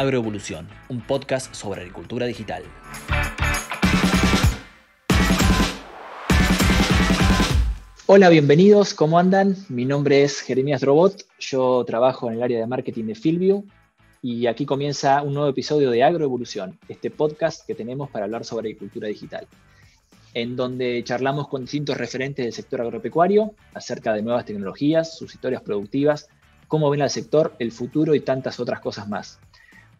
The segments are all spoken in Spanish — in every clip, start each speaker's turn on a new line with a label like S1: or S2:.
S1: Agroevolución, un podcast sobre agricultura digital. Hola, bienvenidos, ¿cómo andan? Mi nombre es Jeremías Robot, yo trabajo en el área de marketing de Fieldview y aquí comienza un nuevo episodio de Agroevolución, este podcast que tenemos para hablar sobre agricultura digital, en donde charlamos con distintos referentes del sector agropecuario acerca de nuevas tecnologías, sus historias productivas, cómo ven al sector, el futuro y tantas otras cosas más.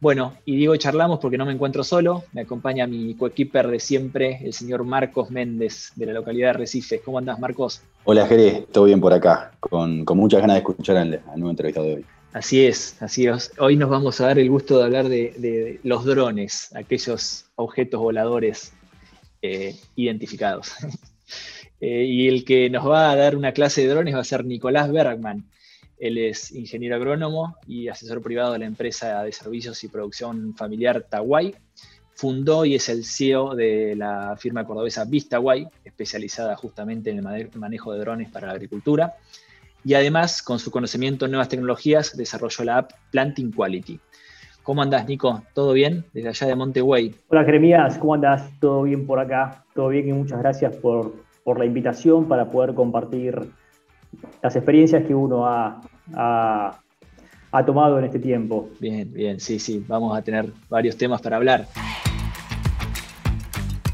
S1: Bueno, y digo charlamos porque no me encuentro solo, me acompaña mi coequiper de siempre, el señor Marcos Méndez, de la localidad de Recife. ¿Cómo andás, Marcos?
S2: Hola, Jerez, todo bien por acá, con, muchas ganas de escuchar al, nuevo entrevistado de hoy.
S1: Así es, así es. Hoy nos vamos a dar el gusto de hablar de, los drones, aquellos objetos voladores eh, identificados. Eh, y el que nos va a dar una clase de drones va a ser Nicolás Bergman. Él es ingeniero agrónomo y asesor privado de la empresa de servicios y producción familiar Tawai. Fundó y es el CEO de la firma cordobesa Vistaway, especializada justamente en el manejo de drones para la agricultura. Y además, con su conocimiento en nuevas tecnologías, desarrolló la app Planting Quality. ¿Cómo andás, Nico? ¿Todo bien? Desde allá de Monteway.
S3: Hola, Jeremías. ¿Cómo andás? ¿Todo bien por acá? Todo bien y muchas gracias por la invitación para poder compartir las experiencias que uno ha, tomado en este tiempo.
S1: Bien, bien, sí, sí, vamos a tener varios temas para hablar.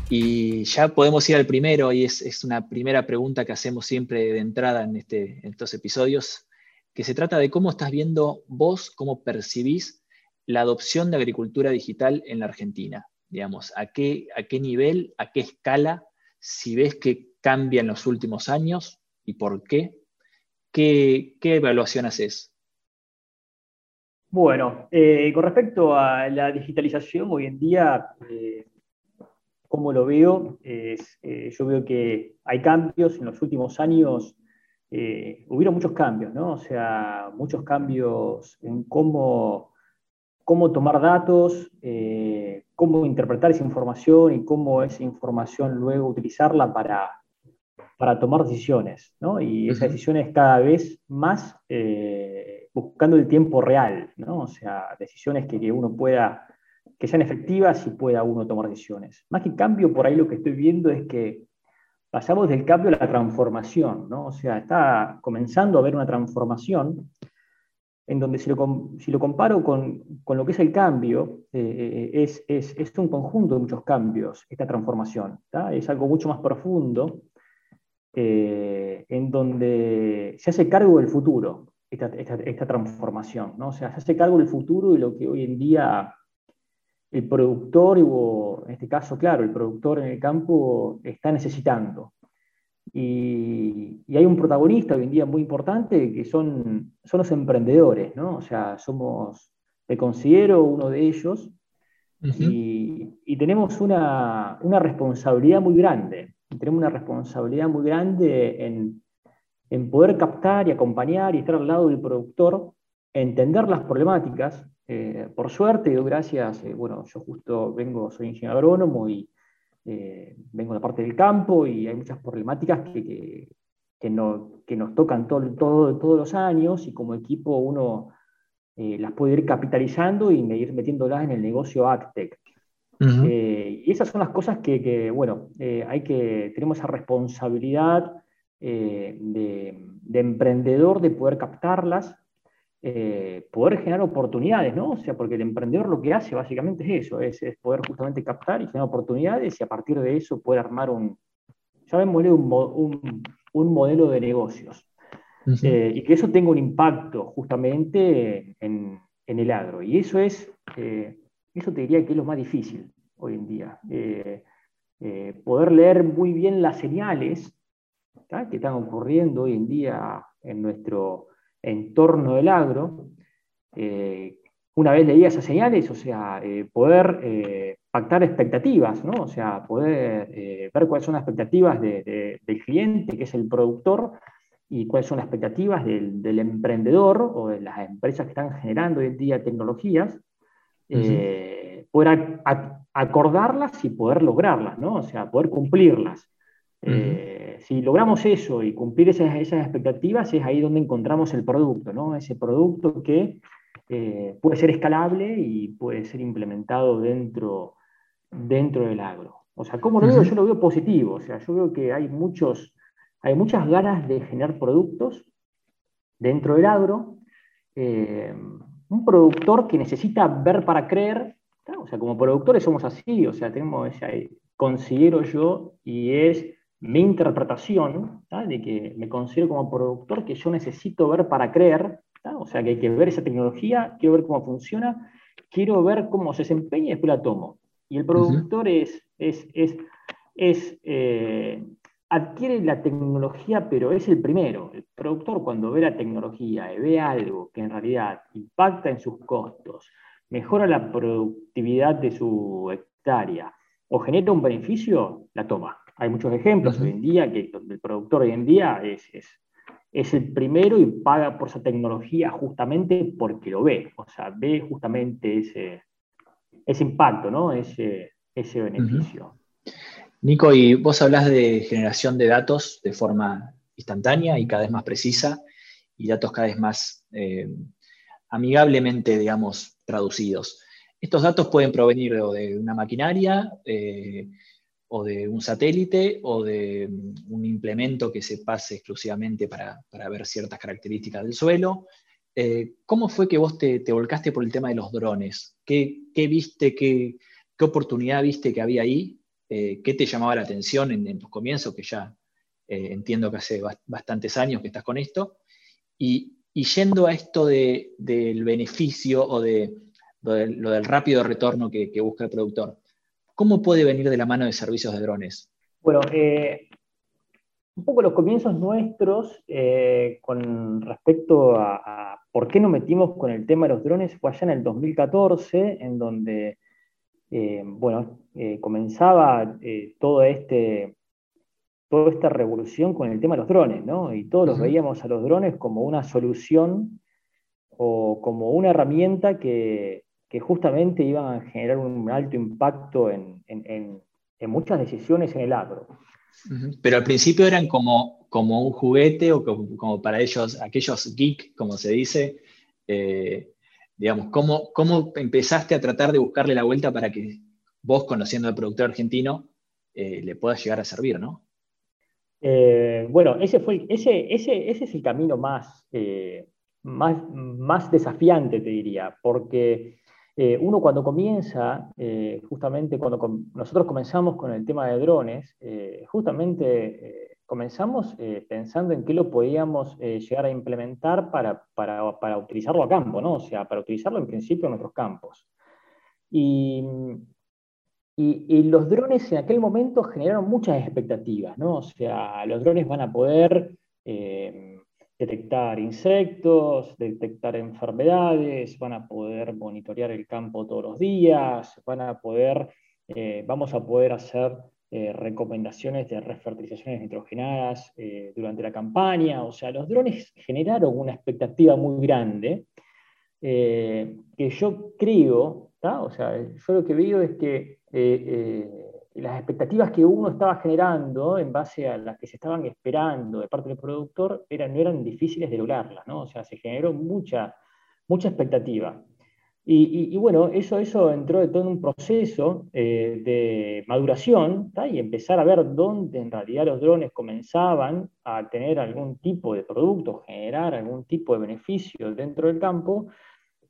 S1: Y ya podemos ir al primero, y es, una primera pregunta que hacemos siempre de entrada en, este, estos episodios, que se trata de cómo estás viendo vos, cómo percibís la adopción de agricultura digital en la Argentina. Digamos, a qué, a qué nivel, a qué escala, si ves que cambia en los últimos años y por qué, ¿Qué, evaluación haces?
S3: Bueno, eh, con respecto a la digitalización, hoy en día, eh, como lo veo, eh, yo veo que hay cambios en los últimos años. hubieron muchos cambios, ¿no? O sea, muchos cambios en cómo, cómo tomar datos, cómo interpretar esa información y cómo esa información luego utilizarla para, para tomar decisiones, ¿no? Y esas decisiones cada vez más eh, buscando el tiempo real, ¿no? O sea, decisiones que, uno pueda, que sean efectivas y pueda uno tomar decisiones. Más que cambio, por ahí lo que estoy viendo es que pasamos del cambio a la transformación, ¿no? O sea, está comenzando a haber una transformación en donde si lo, si lo comparo con, con, lo que es el cambio, eh, es, es, es, un conjunto de muchos cambios, esta transformación. Es algo mucho más profundo eh, en donde se hace cargo del futuro, esta, esta, transformación, ¿no? O sea, se hace cargo del futuro y lo que hoy en día el productor, o en este caso, claro, el productor en el campo está necesitando. Y, y, hay un protagonista hoy en día muy importante que son, son los emprendedores, ¿no? O sea, somos, me considero uno de ellos y, y, tenemos una, una responsabilidad muy grande tenemos una responsabilidad muy grande en, poder captar y acompañar y estar al lado del productor, entender las problemáticas. Eh, por suerte, gracias, eh, bueno, yo justo vengo, soy ingeniero agrónomo y eh, vengo de la parte del campo y hay muchas problemáticas que, que, nos tocan todo, todo, todos los años y como equipo uno las puede ir capitalizando y ir metiéndolas en el negocio Eh, y esas son las cosas que, bueno, eh, hay que, tenemos esa responsabilidad eh, de, emprendedor de poder captarlas, poder generar oportunidades, ¿no? O sea, porque el emprendedor lo que hace básicamente es eso, es, poder justamente captar y generar oportunidades y a partir de eso poder armar un, llamémosle un, un, modelo de negocios. y que eso tenga un impacto justamente en, en el agro. Y eso es eso te diría que es lo más difícil hoy en día. Eh, eh, poder leer muy bien las señales que están ocurriendo hoy en día en nuestro entorno del agro. Eh, una vez leía esas señales, o sea, poder pactar expectativas, ¿no? O sea, poder ver cuáles son las expectativas del cliente, que es el productor, y cuáles son las expectativas del, del, emprendedor o de las empresas que están generando hoy en día tecnologías, eh, poder acordarlas y poder lograrlas, ¿no? O sea, poder cumplirlas. Eh, si logramos eso y cumplir esas, esas, expectativas, es ahí donde encontramos el producto, ¿no? Ese producto que eh, puede ser escalable y puede ser implementado dentro, dentro del agro. O sea, ¿cómo lo veo? Yo lo veo positivo. O sea, yo veo que hay, muchos, hay muchas ganas de generar productos dentro del agro. Eh, un productor que necesita ver para creer. O sea, como productores somos así. O sea, tenemos ese, considero yo, y es mi interpretación, de que me considero como productor que yo necesito ver para creer. O sea, que hay que ver esa tecnología, quiero ver cómo funciona, quiero ver cómo se desempeña y después la tomo. Y el productor es, es, es, eh, adquiere la tecnología, pero es el primero. El productor cuando ve la tecnología y ve algo que en realidad impacta en sus costos, mejora la productividad de su hectárea o genera un beneficio, la toma. Hay muchos ejemplos hoy en día que el productor hoy en día es, es, es el primero y paga por esa tecnología justamente porque lo ve, o sea, ve justamente ese, ese impacto, ¿no? ese, ese beneficio.
S1: Nico, y vos hablas de generación de datos de forma instantánea y cada vez más precisa, y datos cada vez más eh, amigablemente, digamos, traducidos. Estos datos pueden provenir de una maquinaria, eh, o de un satélite, o de un implemento que se pase exclusivamente para, ver ciertas características del suelo. Eh, ¿Cómo fue que vos te, volcaste por el tema de los drones? ¿Qué, viste, qué, qué, oportunidad viste que había ahí? Eh, ¿Qué te llamaba la atención en, tus comienzos? Que ya eh, entiendo que hace bastantes años que estás con esto. Y, yendo a esto del beneficio o de, lo del rápido retorno que, busca el productor, ¿cómo puede venir de la mano de servicios de drones?
S3: Bueno, un poco los comienzos nuestros eh, con respecto a, por qué nos metimos con el tema de los drones fue allá en el 2014, en donde, eh, bueno, eh, comenzaba todo este, toda esta revolución con el tema de los drones, ¿no? Y todos los veíamos a los drones como una solución o como una herramienta que, justamente iban a generar un alto impacto en, en muchas decisiones en el agro.
S1: Pero al principio eran como, como un juguete o como, para ellos, aquellos geek, como se dice. Eh, digamos, ¿cómo, ¿cómo, empezaste a tratar de buscarle la vuelta para que vos, conociendo al productor argentino, eh, le pueda llegar a servir, ¿no?
S3: Eh, bueno, ese, fue, ese, ese, ese, es el camino más, más, más desafiante, te diría, porque eh, uno cuando comienza, eh, justamente cuando nosotros comenzamos con el tema de drones, eh, justamente comenzamos pensando en qué lo podíamos llegar a implementar para, para, para, utilizarlo a campo, ¿no? O sea, para utilizarlo en principio en nuestros campos. Y, y, los drones en aquel momento generaron muchas expectativas, ¿no? O sea, los drones van a poder detectar insectos, detectar enfermedades, van a poder monitorear el campo todos los días, van a poder, eh, vamos a poder hacer eh, recomendaciones de refertilizaciones nitrogenadas eh, durante la campaña. O sea, los drones generaron una expectativa muy grande que yo creo, o sea, yo lo que veo es que las expectativas que uno estaba generando en base a las que se estaban esperando de parte del productor eran, no eran difíciles de lograrlas. O sea, se generó mucha, mucha expectativa. Y, bueno, eso, eso entró de todo en un proceso eh, de maduración y empezar a ver dónde en realidad los drones comenzaban a tener algún tipo de producto, generar algún tipo de beneficio dentro del campo,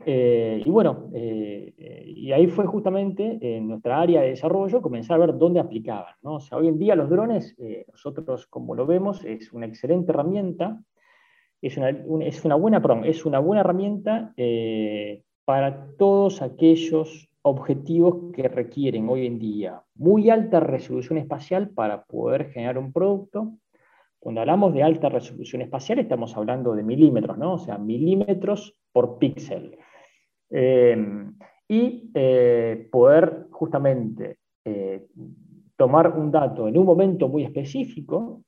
S3: eh, y bueno, eh, y ahí fue justamente en nuestra área de desarrollo comenzar a ver dónde aplicaban. ¿no? O sea, hoy en día los drones, nosotros como lo vemos, es una excelente herramienta, es una, es una buena, perdón, es una buena herramienta para todos aquellos objetivos que requieren hoy en día muy alta resolución espacial para poder generar un producto. Cuando hablamos de alta resolución espacial estamos hablando de milímetros, ¿no? O sea, milímetros por píxel. Eh, y eh, poder justamente eh, tomar un dato en un momento muy específico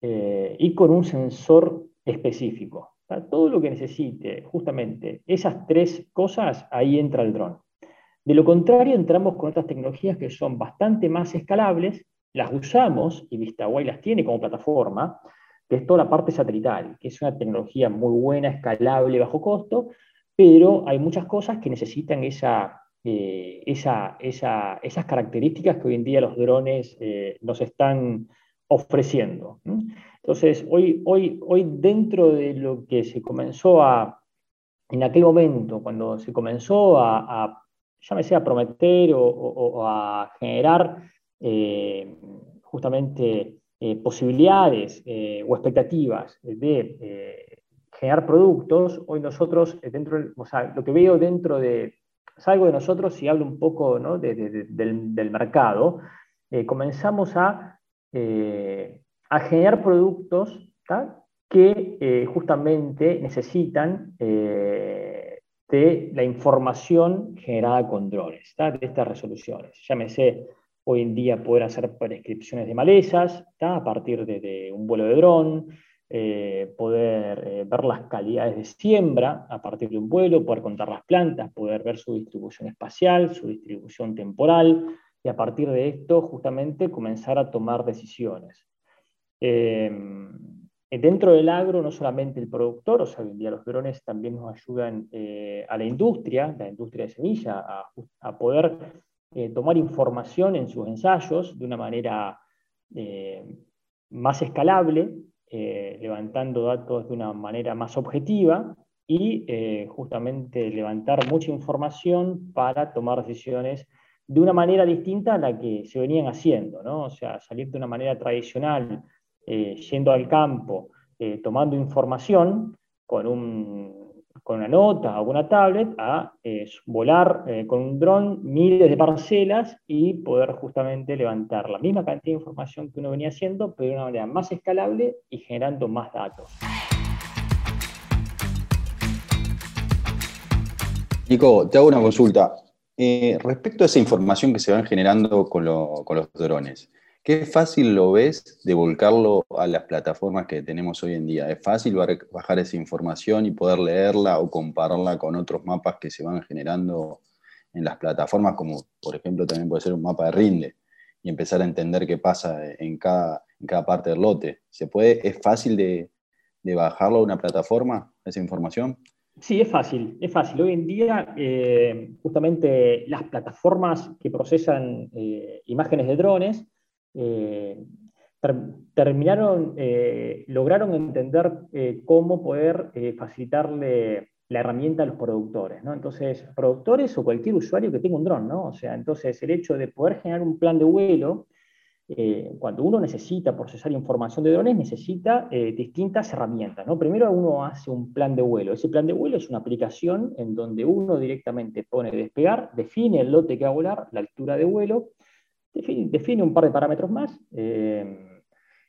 S3: y con un sensor específico. Todo lo que necesite, justamente esas tres cosas, ahí entra el dron. De lo contrario, entramos con otras tecnologías que son bastante más escalables, las usamos, y VistaWay las tiene como plataforma, que es toda la parte satelital, que es una tecnología muy buena, escalable, bajo costo, pero hay muchas cosas que necesitan esa, eh, esas características que hoy en día los drones eh, nos están ofreciendo. Entonces, hoy, hoy, hoy dentro de lo que se comenzó a, en aquel momento, cuando se comenzó a, a llámese a prometer o, a generar eh, justamente posibilidades o expectativas de generar productos, hoy nosotros, eh, dentro, o sea, lo que veo dentro de, salgo de nosotros y hablo un poco ¿no? del, mercado, eh, comenzamos a, eh, a, generar productos que justamente necesitan de la información generada con drones, de estas resoluciones. Llámese hoy en día poder hacer prescripciones de malezas a partir de, un vuelo de dron, eh, poder eh, ver las calidades de siembra a partir de un vuelo, poder contar las plantas, poder ver su distribución espacial, su distribución temporal, y a partir de esto justamente comenzar a tomar decisiones. Eh, dentro del agro, no solamente el productor, o sea, hoy en día los drones también nos ayudan a la industria, la industria de semilla, a, poder tomar información en sus ensayos de una manera más escalable eh, levantando datos de una manera más objetiva y eh, justamente levantar mucha información para tomar decisiones de una manera distinta a la que se venían haciendo, ¿no? O sea, salir de una manera tradicional, eh, yendo al campo, tomando información con un con una nota o una tablet a eh, volar eh, con un dron miles de parcelas y poder justamente levantar la misma cantidad de información que uno venía haciendo, pero de una manera más escalable y generando más datos.
S2: Nico, te hago una consulta. Eh, respecto a esa información que se van generando con, con los drones, ¿Qué fácil lo ves de volcarlo a las plataformas que tenemos hoy en día? ¿Es fácil bajar esa información y poder leerla o compararla con otros mapas que se van generando en las plataformas, como por ejemplo también puede ser un mapa de rinde, y empezar a entender qué pasa en cada, en cada parte del lote? ¿Se puede, ¿Es fácil de, bajarlo a una plataforma, esa información?
S3: Sí, es fácil, es fácil. Hoy en día, eh, justamente las plataformas que procesan eh, imágenes de drones, eh, terminaron, eh, lograron entender eh, cómo poder facilitarle la herramienta a los productores, ¿no? Entonces, productores o cualquier usuario que tenga un dron, ¿no? O sea, entonces el hecho de poder generar un plan de vuelo, cuando uno necesita procesar información de drones, necesita distintas herramientas, ¿no? Primero uno hace un plan de vuelo. Ese plan de vuelo es una aplicación en donde uno directamente pone despegar, define el lote que va a volar, la altura de vuelo, define, un par de parámetros más eh,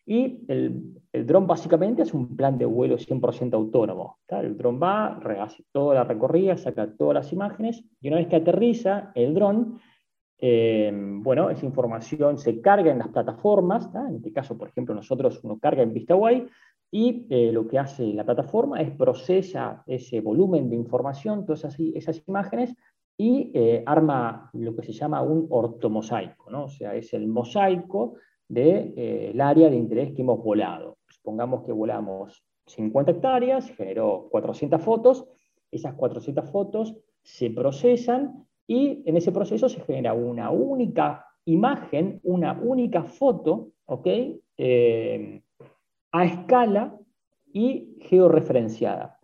S3: y el, el dron básicamente es un plan de vuelo 100% autónomo. El dron va, hace toda la recorrida, saca todas las imágenes y una vez que aterriza el dron, eh, bueno, esa información se carga en las plataformas, en este caso, por ejemplo, nosotros uno carga en VistaWay y eh, lo que hace la plataforma es procesa ese volumen de información, todas esas, esas imágenes, y eh, arma lo que se llama un ortomosaico, ¿no? o sea, es el mosaico del de, eh, área de interés que hemos volado. Supongamos que volamos 50 hectáreas, generó 400 fotos, esas 400 fotos se procesan y en ese proceso se genera una única imagen, una única foto, ¿ok? Eh, a escala y georreferenciada.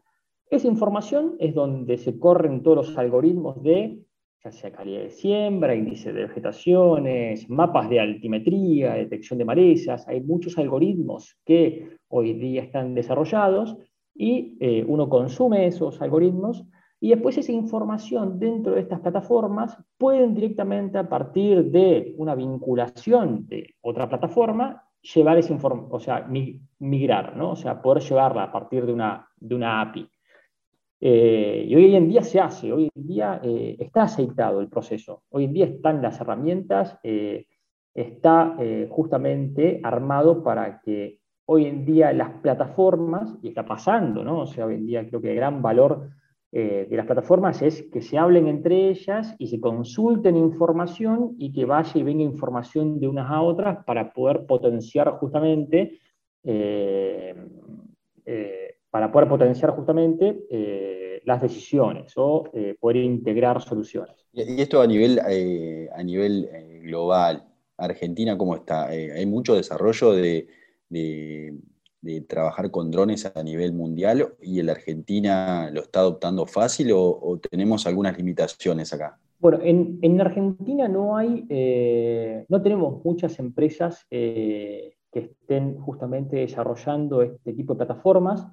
S3: Esa información es donde se corren todos los algoritmos de, ya sea calidad de siembra, índice de vegetaciones, mapas de altimetría, detección de malezas. Hay muchos algoritmos que hoy día están desarrollados y eh, uno consume esos algoritmos y después esa información dentro de estas plataformas pueden directamente a partir de una vinculación de otra plataforma llevar esa información, o sea, migrar, ¿no? O sea, poder llevarla a partir de una, de una API. Eh, y hoy en día se hace, hoy en día eh, está aceitado el proceso, hoy en día están las herramientas, eh, está justamente armado para que hoy en día las plataformas, y está pasando, ¿no? O sea, hoy en día creo que el gran valor de las plataformas es que se hablen entre ellas y se consulten información y que vaya y venga información de unas a otras para poder potenciar justamente para poder potenciar justamente eh, las decisiones o poder integrar soluciones.
S2: Y esto a nivel, a nivel global, Argentina, ¿cómo está? ¿Hay mucho desarrollo de, trabajar con drones a nivel mundial y la Argentina lo está adoptando fácil o tenemos algunas limitaciones acá?
S3: Bueno, en, Argentina no hay, eh, no tenemos muchas empresas eh, que estén justamente desarrollando este tipo de plataformas.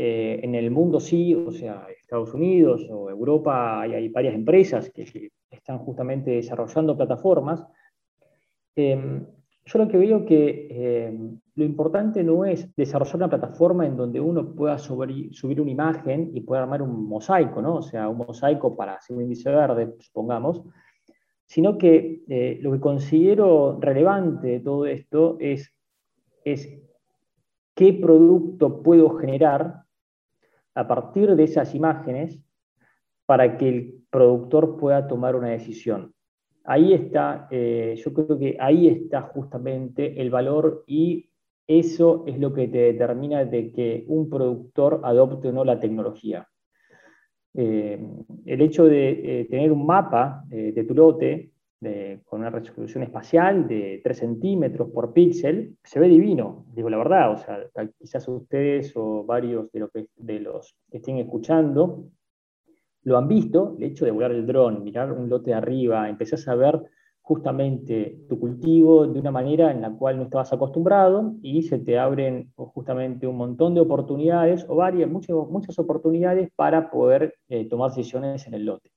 S3: Eh, en el mundo sí, o sea, Estados Unidos o Europa hay, varias empresas que, están justamente desarrollando plataformas. Em, yo lo que veo que em, lo importante no es desarrollar una plataforma en donde uno pueda subir, una imagen y pueda armar un mosaico, ¿no? O sea, un mosaico para hacer un índice verde, supongamos, sino que eh, lo que considero relevante de todo esto es, es qué producto puedo generar a partir de esas imágenes para que el productor pueda tomar una decisión. Ahí está, eh, yo creo que ahí está justamente el valor y eso es lo que te determina de que un productor adopte o no la tecnología. Eh, el hecho de eh, tener un mapa de tu lote con una resolución espacial de 3 centímetros por píxel, se ve divino, digo la verdad, o sea, quizás ustedes o varios de, los que estén escuchando lo han visto, el hecho de volar el dron, mirar un lote de arriba, empezás a ver justamente tu cultivo de una manera en la cual no estabas acostumbrado y se te abren justamente un montón de oportunidades o varias, muchas, muchas oportunidades para poder eh, tomar decisiones en el lote.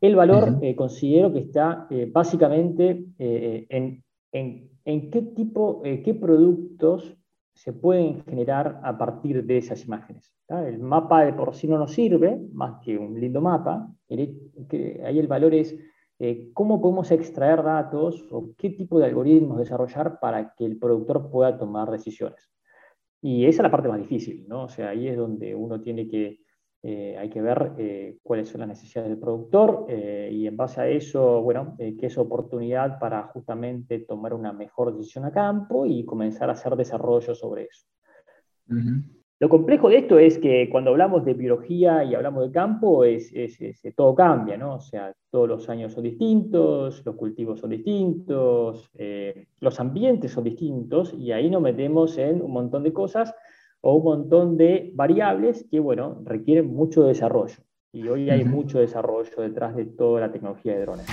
S3: El valor eh, considero que está eh, básicamente en, en, qué tipo, qué productos se pueden generar a partir de esas imágenes. El mapa de por sí no nos sirve, más que un lindo mapa, ahí el valor es eh, cómo podemos extraer datos o qué tipo de algoritmos desarrollar para que el productor pueda tomar decisiones. Y esa es la parte más difícil, ¿no? O sea, ahí es donde uno tiene que, eh, hay que ver eh, cuáles son las necesidades del productor y en base a eso, bueno, qué es oportunidad para justamente tomar una mejor decisión a campo y comenzar a hacer desarrollo sobre eso. Lo complejo de esto es que cuando hablamos de biología y hablamos de campo, es, todo cambia, ¿no? O sea, todos los años son distintos, los cultivos son distintos, eh, los ambientes son distintos, y ahí nos metemos en un montón de cosas o un montón de variables que, bueno, requieren mucho desarrollo. Y hoy hay mucho desarrollo detrás de toda la tecnología de drones.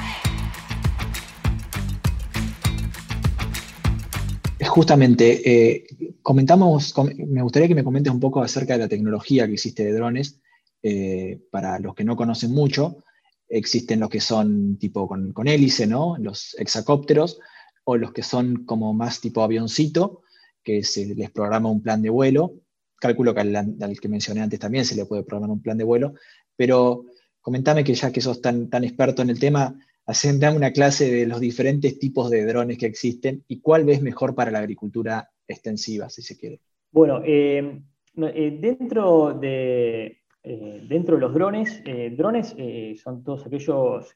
S1: Justamente, eh, comentamos, me gustaría que me comentes un poco acerca de la tecnología que existe de drones. Eh, para los que no conocen mucho, existen los que son tipo con, hélice, ¿no? Los hexacópteros, o los que son como más tipo avioncito, que se les programa un plan de vuelo. Calculo que al, que mencioné antes también se le puede programar un plan de vuelo, pero comentame que ya que sos tan, tan experto en el tema, hacen una clase de los diferentes tipos de drones que existen y cuál ves mejor para la agricultura extensiva, si se quiere.
S3: Bueno, eh, eh, dentro, de, eh, dentro de los drones, drones son todos aquellos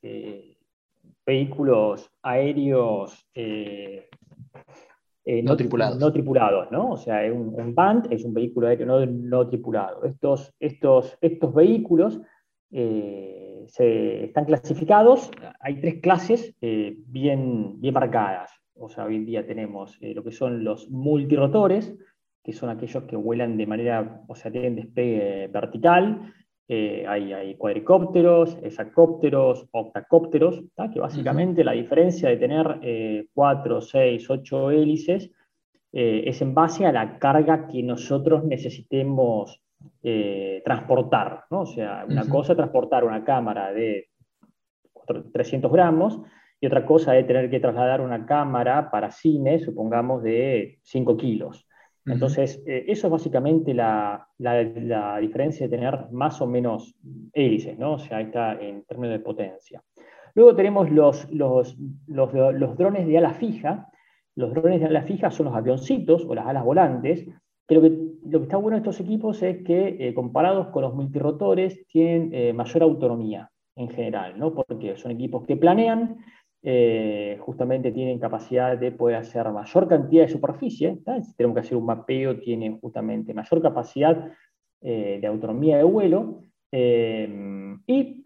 S3: vehículos aéreos
S1: no, tripulados.
S3: No tripulados, ¿no? O sea, un, un BAND es un vehículo aéreo no, tripulado. Estos, estos, estos vehículos se, están clasificados, hay tres clases bien, bien marcadas. O sea, hoy en día tenemos eh, lo que son los multirotores, que son aquellos que vuelan de manera, o sea, tienen despegue vertical. Eh, hay, hay, cuadricópteros, hexacópteros, octacópteros, que básicamente la diferencia de tener eh, cuatro, seis, ocho hélices es en base a la carga que nosotros necesitemos transportar. ¿no? O sea, una cosa es transportar una cámara de 300 gramos y otra cosa es tener que trasladar una cámara para cine, supongamos, de 5 kilos. Entonces, eh, eso es básicamente la, diferencia de tener más o menos hélices, ¿no? O sea, está en términos de potencia. Luego tenemos los, drones de ala fija. Los drones de ala fija son los avioncitos o las alas volantes, pero lo que, lo que está bueno de estos equipos es que, eh, comparados con los multirotores, tienen eh, mayor autonomía en general, ¿no? porque son equipos que planean, eh, justamente tienen capacidad de poder hacer mayor cantidad de superficie. Si tenemos que hacer un mapeo, tienen justamente mayor capacidad eh, de autonomía de vuelo y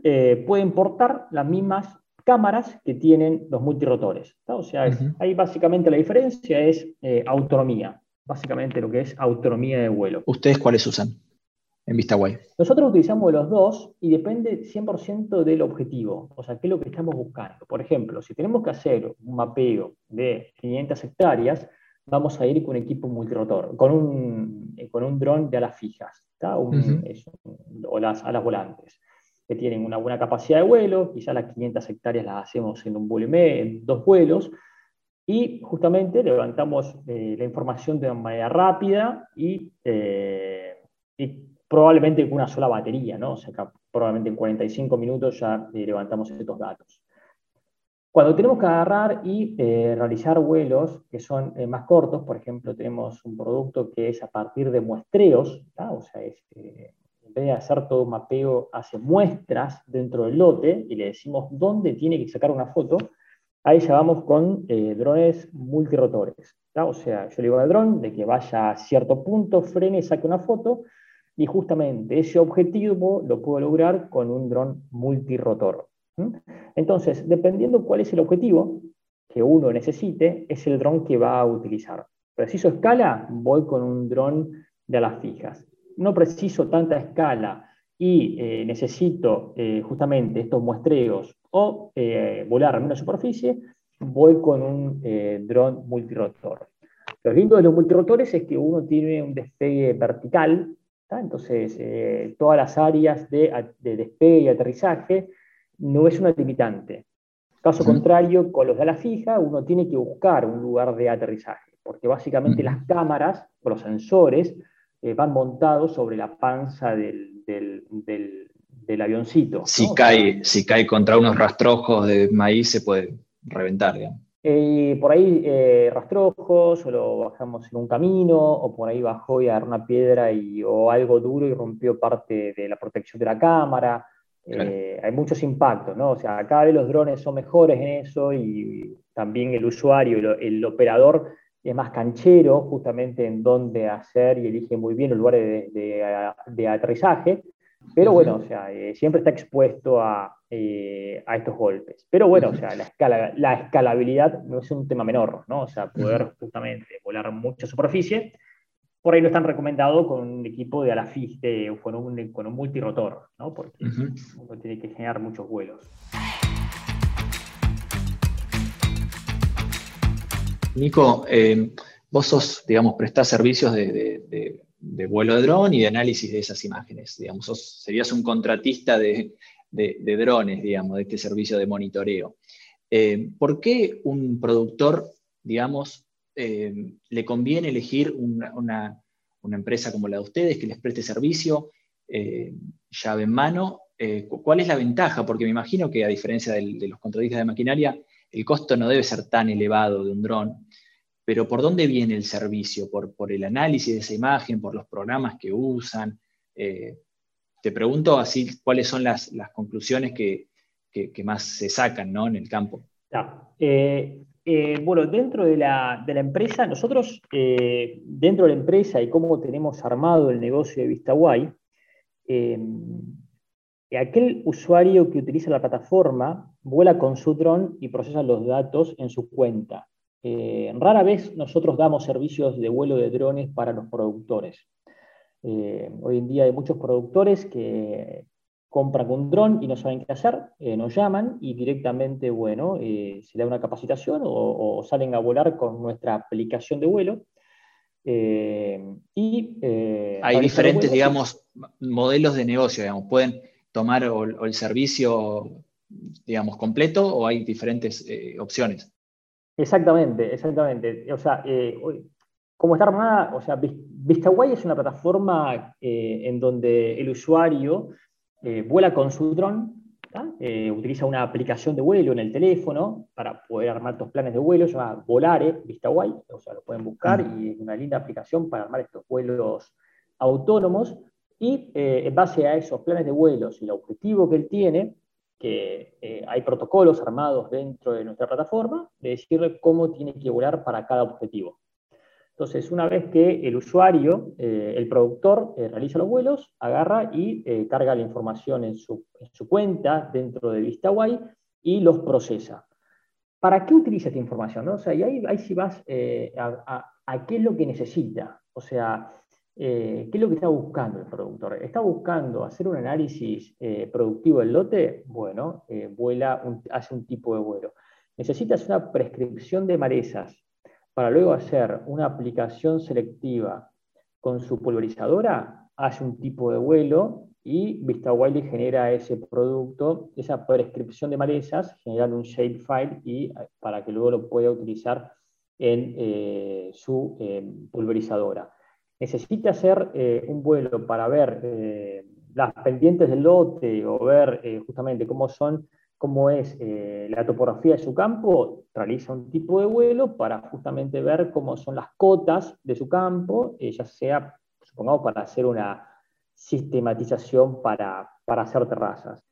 S3: pueden portar las mismas cámaras que tienen los multirotores. O sea, ahí básicamente la diferencia es autonomía, básicamente lo que es autonomía de vuelo.
S1: ¿Ustedes cuáles usan? En VistaWay?
S3: Nosotros utilizamos los dos y depende 100% del objetivo, o sea, qué es lo que estamos buscando. Por ejemplo, si tenemos que hacer un mapeo de 500 hectáreas, vamos a ir con un equipo multirotor, con un, eh, con un dron de alas fijas, o las alas volantes, que tienen una buena capacidad de vuelo, quizás las 500 hectáreas las hacemos en un vuelo en dos vuelos, y justamente levantamos eh, la información de una manera rápida y, eh, y probablemente con una sola batería, ¿no? O sea, probablemente en 45 minutos ya eh, levantamos estos datos. Cuando tenemos que agarrar y eh, realizar vuelos que son eh, más cortos, por ejemplo, tenemos un producto que es a partir de muestreos, o sea, en vez de hacer todo un mapeo, hace muestras dentro del lote y le decimos dónde tiene que sacar una foto, ahí ya vamos con drones multirotores. O sea, yo le digo al dron de que vaya a cierto punto, frene y saque una foto, y justamente ese objetivo lo puedo lograr con un dron multirotor. Entonces, dependiendo cuál es el objetivo que uno necesite, es el dron que va a utilizar. Preciso escala, voy con un dron de alas fijas. No preciso tanta escala y eh, necesito eh, justamente estos muestreos o eh, volar a menos superficie, voy con un dron multirotor. Lo lindo de los multirotores es que uno tiene un despegue vertical entonces, eh, todas las áreas de, despegue y aterrizaje no es una limitante. Caso contrario, con los de la fija, uno tiene que buscar un lugar de aterrizaje, porque básicamente las cámaras o los sensores eh, van montados sobre la panza del, del, avioncito.
S1: Si, cae, si cae contra unos rastrojos de maíz, se puede reventar, digamos.
S3: Eh, por ahí eh, rastrojos, o lo bajamos en un camino, o por ahí bajó y agarró una piedra y, o algo duro y rompió parte de la protección de la cámara. Eh, hay muchos impactos, ¿no? O sea, cada vez los drones son mejores en eso y también el usuario, el, operador es más canchero justamente en dónde hacer y elige muy bien los lugares de aterrizaje. Pero bueno, o sea, eh, siempre está expuesto eh, a, estos golpes. Pero bueno, o sea, la, escala, la escalabilidad no es un tema menor, ¿no? O sea, poder justamente volar mucha superficie, por ahí no es tan recomendado con un equipo de alafiste o con un, con un multirotor, ¿no? Porque uno tiene que generar muchos vuelos.
S1: Nico, eh, vos sos, digamos, prestás servicios de de vuelo de dron y de análisis de esas imágenes. Digamos, serías un contratista de, drones, digamos, de este servicio de monitoreo. Eh, ¿Por qué un productor, digamos, eh, le conviene elegir una, empresa como la de ustedes que les preste servicio, eh, llave en mano? ¿Cuál es la ventaja? Porque me imagino que a diferencia de los contratistas de maquinaria, el costo no debe ser tan elevado de un dron pero ¿por dónde viene el servicio? ¿Por, el análisis de esa imagen, por los programas que usan? Eh, te pregunto así, ¿cuáles son las, conclusiones que, más se sacan ¿no? en el campo?
S3: Eh, eh, bueno, dentro de la, empresa, nosotros, dentro de la empresa y cómo tenemos armado el negocio de VistaWay, aquel usuario que utiliza la plataforma vuela con su dron y procesa los datos en su cuenta. Eh, rara vez nosotros damos servicios de vuelo de drones para los productores. Eh, hoy en día hay muchos productores que compran un dron y no saben qué hacer, eh, nos llaman y directamente, bueno, se da una capacitación o, salen a volar con nuestra aplicación de vuelo.
S1: y, hay diferentes, digamos, modelos de negocio, digamos, pueden tomar el servicio, digamos, completo o hay diferentes opciones.
S3: Exactamente, exactamente. O sea, eh, como está armada, o sea, VistaWay es una plataforma eh, en donde el usuario eh, vuela con su dron, utiliza una aplicación de vuelo en el teléfono para poder armar estos planes de vuelo, se llama Volare VistaWay, o sea, lo pueden buscar y es una linda aplicación para armar estos vuelos autónomos. Y en base a esos planes de vuelos y el objetivo que él tiene, que eh, hay protocolos armados dentro de nuestra plataforma de decirle cómo tiene que volar para cada objetivo. Entonces, una vez que el usuario, eh, el productor, eh, realiza los vuelos, agarra y carga la información en su, cuenta dentro de VistaWay y los procesa. ¿Para qué utiliza esta información? O sea, y ahí, sí vas a, qué es lo que necesita. O sea, ¿qué es lo que está buscando el productor? ¿Está buscando hacer un análisis productivo del lote? Bueno, vuela hace un tipo de vuelo. ¿Necesita hacer una prescripción de malezas para luego hacer una aplicación selectiva con su pulverizadora, hace un tipo de vuelo y VistaWild genera ese producto, esa prescripción de malezas, generando un shapefile y eh, para que luego lo pueda utilizar en eh, su eh, pulverizadora. Necesita hacer un vuelo para ver las pendientes del lote o ver justamente cómo son cómo es eh, la topografía de su campo, realiza un tipo de vuelo para justamente ver cómo son las cotas de su campo, eh, ya sea, supongamos, para hacer una sistematización para, hacer terrazas.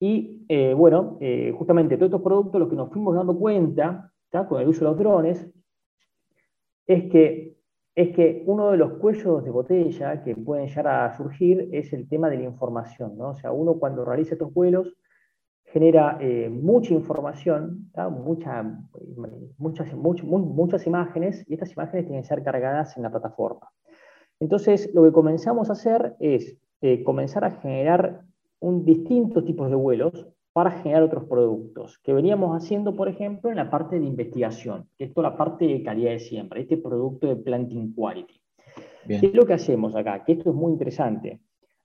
S3: Y eh, bueno, justamente todos estos productos, lo que nos fuimos dando cuenta con el uso de los drones, es que, es que uno de los cuellos de botella que pueden llegar a surgir es el tema de la información. ¿no? O sea, uno cuando realiza estos vuelos, genera eh, mucha información, muchas, muchas imágenes, y estas imágenes tienen que ser cargadas en la plataforma. Entonces, lo que comenzamos a hacer es eh, comenzar a generar un distintos tipos de vuelos para generar otros productos, que veníamos haciendo, por ejemplo, en la parte de investigación, que es toda la parte de calidad de siembra, este producto de planting quality. ¿Qué es lo que hacemos acá? Que esto es muy interesante.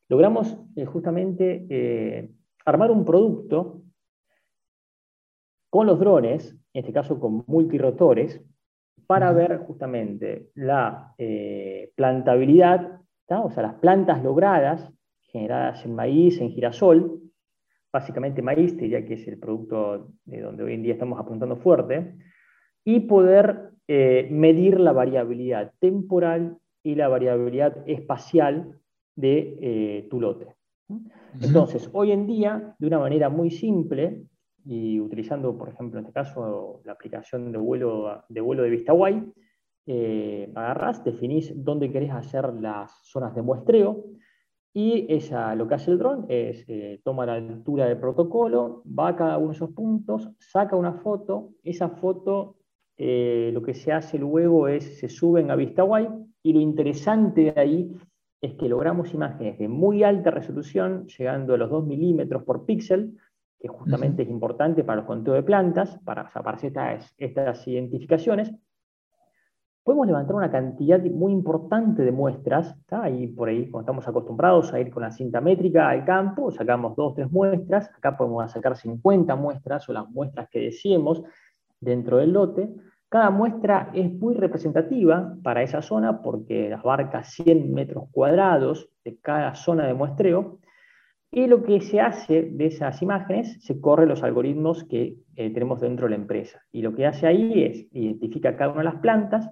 S3: Logramos eh, justamente armar un producto con los drones, en este caso con multirotores, para ver justamente la eh, plantabilidad, o sea, las plantas logradas generadas en maíz, en girasol, básicamente maíz, ya que es el producto de donde hoy en día estamos apuntando fuerte, y poder eh, medir la variabilidad temporal y la variabilidad espacial de eh, tu lote. Entonces, hoy en día, de una manera muy simple, y utilizando, por ejemplo, en este caso, la aplicación de vuelo de, vuelo de VistaWay, eh, agarrás, definís dónde querés hacer las zonas de muestreo, y esa, lo que hace el dron es eh, toma la altura del protocolo, va a cada uno de esos puntos, saca una foto, esa foto eh, lo que se hace luego es, se suben a VistaWay, y lo interesante de ahí es que logramos imágenes de muy alta resolución, llegando a los 2 milímetros por píxel, que justamente es importante para los conteos de plantas, para, hacer estas, identificaciones. Podemos levantar una cantidad muy importante de muestras, ahí por ahí, cuando estamos acostumbrados a ir con la cinta métrica al campo, sacamos dos, tres muestras, acá podemos sacar 50 muestras o las muestras que deseemos dentro del lote, cada muestra es muy representativa para esa zona porque abarca 100 metros cuadrados de cada zona de muestreo. Y lo que se hace de esas imágenes, se corren los algoritmos que eh, tenemos dentro de la empresa. Y lo que hace ahí es identifica cada una de las plantas,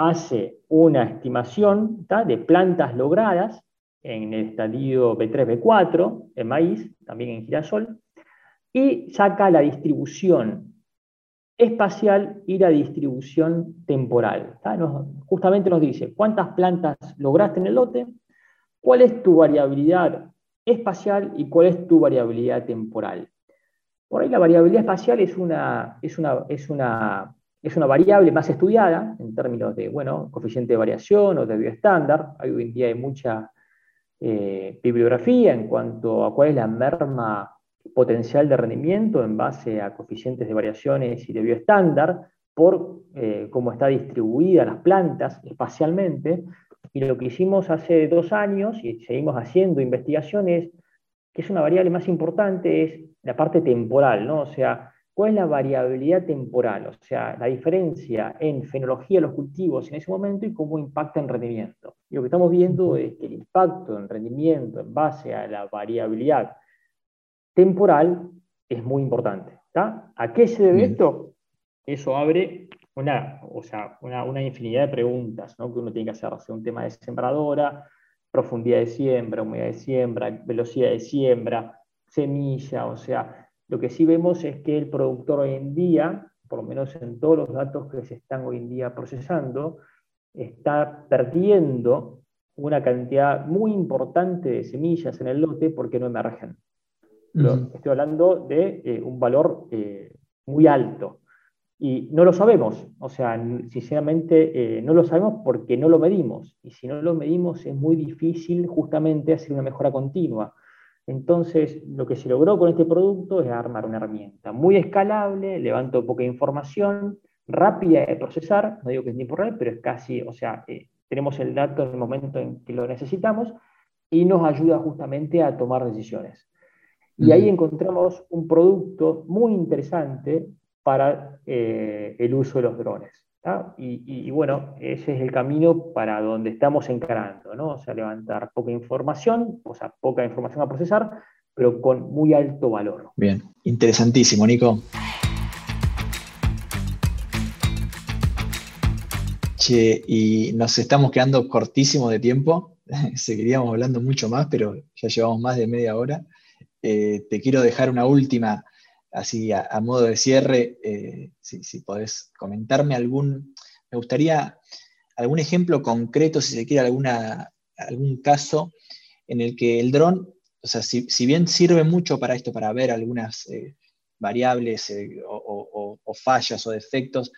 S3: hace una estimación de plantas logradas en el estadio B3, B4, en maíz, también en girasol, y saca la distribución espacial y la distribución temporal. justamente nos dice cuántas plantas lograste en el lote, cuál es tu variabilidad espacial y cuál es tu variabilidad temporal. Por ahí la variabilidad espacial es una, es una, es una, es una variable más estudiada en términos de bueno, coeficiente de variación o de bioestándar. Hoy en día hay mucha eh, bibliografía en cuanto a cuál es la merma potencial de rendimiento en base a coeficientes de variaciones y de bioestándar por eh, cómo está distribuida las plantas espacialmente. Y lo que hicimos hace dos años y seguimos haciendo investigaciones, que es una variable más importante, es la parte temporal, ¿no? O sea, ¿cuál es la variabilidad temporal? O sea, la diferencia en fenología de los cultivos en ese momento y cómo impacta en rendimiento. Y lo que estamos viendo es que el impacto en rendimiento en base a la variabilidad temporal es muy importante. ¿A qué se debe esto? Eso abre una, o sea, una, infinidad de preguntas que uno tiene que hacerse. Un tema de sembradora, profundidad de siembra, humedad de siembra, velocidad de siembra, semilla. O sea, lo que sí vemos es que el productor hoy en día, por lo menos en todos los datos que se están hoy en día procesando, está perdiendo una cantidad muy importante de semillas en el lote porque no emergen. Estoy hablando de eh, un valor eh, muy alto. Y no lo sabemos, o sea, sinceramente eh, no lo sabemos porque no lo medimos. Y si no lo medimos es muy difícil justamente hacer una mejora continua. Entonces, lo que se logró con este producto es armar una herramienta muy escalable, levanto poca información, rápida de procesar, no digo que es tiempo real, pero es casi, o sea, eh, tenemos el dato en el momento en que lo necesitamos y nos ayuda justamente a tomar decisiones. Y ahí encontramos un producto muy interesante para eh, el uso de los drones. Y, bueno, ese es el camino para donde estamos encarando, ¿no? O sea, levantar poca información, o sea, poca información a procesar, pero con muy alto valor.
S1: Bien, interesantísimo, Nico. Che, y nos estamos quedando cortísimo de tiempo. Seguiríamos hablando mucho más, pero ya llevamos más de media hora. Eh, te quiero dejar una última así a, modo de cierre, eh, si, podés comentarme algún, me gustaría algún ejemplo concreto, si se quiere, alguna, algún caso en el que el dron, o sea, si, bien sirve mucho para esto, para ver algunas eh, variables eh, o, fallas o defectos,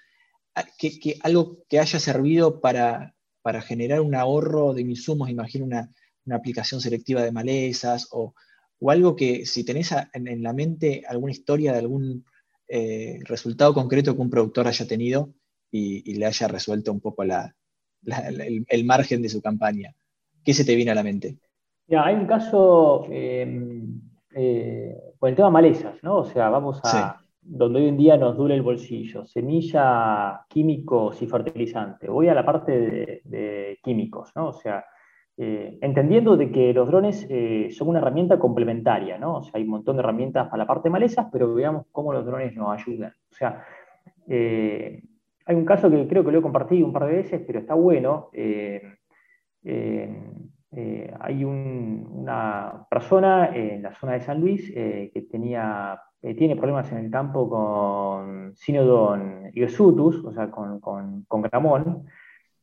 S1: que, algo que haya servido para, para, generar un ahorro de insumos, imagino una, una aplicación selectiva de malezas o o algo que si tenés en, la mente alguna historia de algún eh, resultado concreto que un productor haya tenido y, le haya resuelto un poco el, margen de su campaña. ¿Qué se te viene a la mente?
S3: hay un caso em, eh, con el tema malezas, ¿no? O sea, vamos a donde hoy en día nos duele el bolsillo, semilla, químicos y fertilizante. Voy a la parte de, de químicos, ¿no? O sea, eh, entendiendo de que los drones eh, son una herramienta complementaria, ¿no? O sea, hay un montón de herramientas para la parte de malezas, pero veamos cómo los drones nos ayudan. O sea, eh, hay un caso que creo que lo he compartido un par de veces, pero está bueno. hay una persona en la zona de San Luis que tenía, tiene problemas en el campo con Sinodon hirsutus, o sea, con, con, con gramón,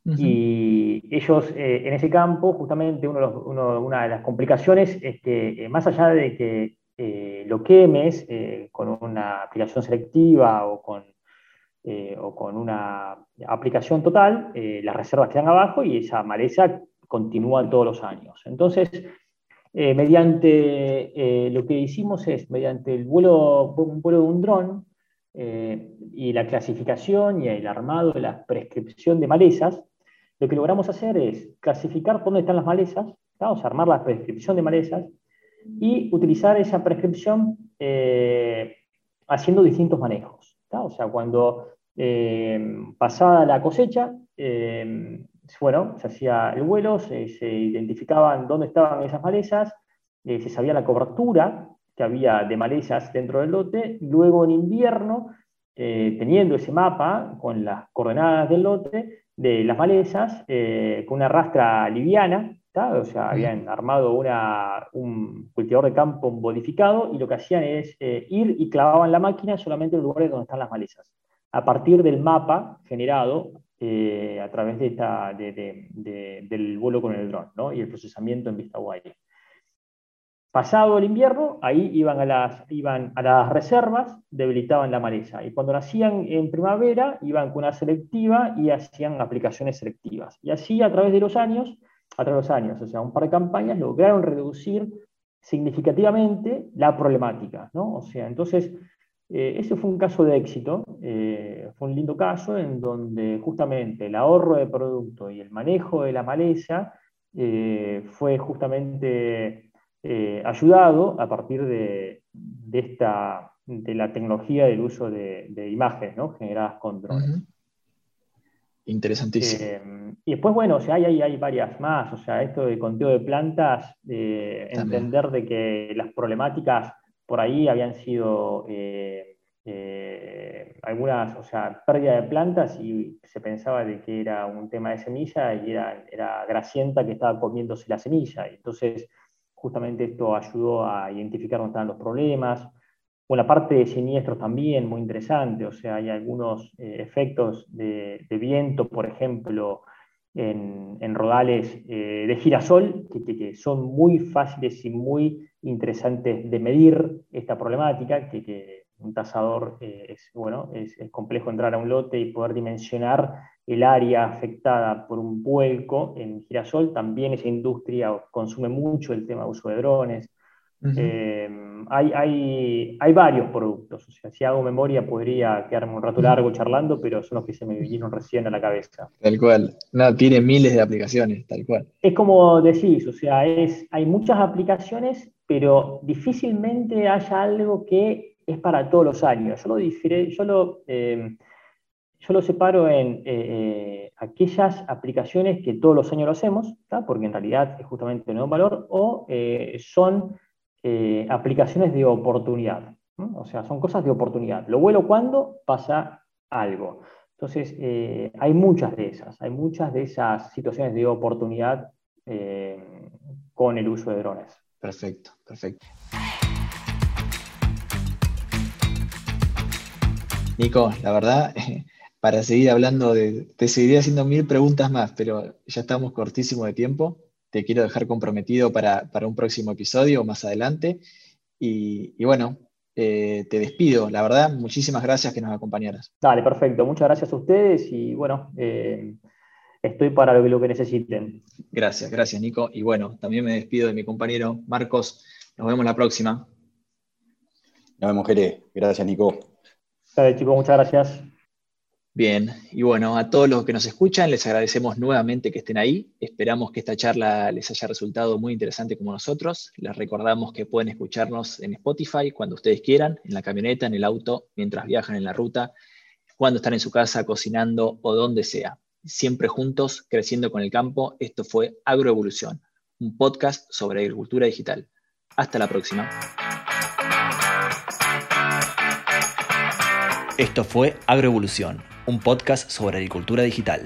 S3: y ellos eh, en ese campo, justamente una de las complicaciones es que eh, más allá de que eh, lo quemes con una aplicación selectiva o con, o con una aplicación total, las reservas quedan abajo y esa maleza continúa todos los años. Entonces, mediante lo que hicimos es, mediante el vuelo, un vuelo de un dron, y la clasificación y el armado de la prescripción de malezas, lo que logramos hacer es clasificar dónde están las malezas, o sea, armar la prescripción de malezas y utilizar esa prescripción eh, haciendo distintos manejos. O sea, cuando eh, pasada la cosecha, eh, bueno, se hacía el vuelo, se, identificaban dónde estaban esas malezas, se sabía la cobertura que había de malezas dentro del lote, luego en invierno, teniendo ese mapa con las coordenadas del lote, de las malezas eh, con una rastra liviana, o sea, habían armado una, un cultivador de campo modificado y lo que hacían es eh, ir y clavaban la máquina solamente en lugares donde están las malezas, a partir del mapa generado eh, a través de esta, del vuelo con el dron y el procesamiento en vista wire. Pasado el invierno, ahí iban a, las, iban a las reservas, debilitaban la maleza. Y cuando nacían en primavera, iban con una selectiva y hacían aplicaciones selectivas. Y así a través de los años, a través de los años, o sea, un par de campañas, lograron reducir significativamente la problemática. ¿no? O sea, entonces, eh, ese fue un caso de éxito, eh, fue un lindo caso en donde justamente el ahorro de producto y el manejo de la maleza eh, fue justamente eh, ayudado a partir de, esta, de la tecnología del uso de, imágenes generadas con drones.
S1: Interesantísimo.
S3: Eh, y después, bueno, o sea, hay, hay, varias más. O sea, esto de conteo de plantas, entender de que las problemáticas por ahí habían sido eh, algunas, o sea, pérdida de plantas y se pensaba de que era un tema de semilla y era, era Gracienta que estaba comiéndose la semilla. Entonces, Justamente esto ayudó a identificar dónde estaban los problemas. O la parte de siniestros también, muy interesante. O sea, hay algunos eh, efectos de, viento, por ejemplo, en, rodales eh, de girasol, que, son muy fáciles y muy interesantes de medir esta problemática, que, un tasador eh, es, bueno, es, complejo entrar a un lote y poder dimensionar el área afectada por un vuelco en girasol. También esa industria consume mucho el tema de uso de drones. Eh, hay, hay, varios productos, o sea, si hago memoria podría quedarme un rato largo charlando, pero son los que se me vinieron recién a la cabeza.
S1: Tal cual, no, tiene miles de aplicaciones, tal cual.
S3: Es como decís, o sea, es, hay muchas aplicaciones, pero difícilmente haya algo que es para todos los años. Yo lo, yo lo, eh, yo lo separo en eh, aquellas aplicaciones que todos los años lo hacemos, porque en realidad es justamente un valor, o son eh, aplicaciones de oportunidad. O sea, son cosas de oportunidad. Lo vuelo cuando pasa algo. Entonces, eh, hay muchas de esas, hay muchas de esas situaciones de oportunidad eh, con el uso de drones.
S1: Perfecto, perfecto. Nico, la verdad, para seguir hablando de, te seguiría haciendo mil preguntas más, pero ya estamos cortísimo de tiempo te quiero dejar comprometido para, un próximo episodio más adelante. Y, bueno, eh, te despido. La verdad, muchísimas gracias que nos acompañaras.
S3: Dale, perfecto. Muchas gracias a ustedes y bueno, eh, estoy para lo que, lo que necesiten.
S1: Gracias, gracias Nico. Y bueno, también me despido de mi compañero Marcos. Nos vemos la próxima.
S2: Nos vemos, Jere. Gracias, Nico.
S3: Dale, chicos, muchas gracias.
S1: Bien, y bueno, a todos los que nos escuchan, les agradecemos nuevamente que estén ahí. Esperamos que esta charla les haya resultado muy interesante como nosotros. Les recordamos que pueden escucharnos en Spotify cuando ustedes quieran, en la camioneta, en el auto, mientras viajan en la ruta, cuando están en su casa, cocinando o donde sea. Siempre juntos, creciendo con el campo. Esto fue Agroevolución, un podcast sobre agricultura digital. Hasta la próxima.
S4: Esto fue Agroevolución un podcast sobre agricultura digital.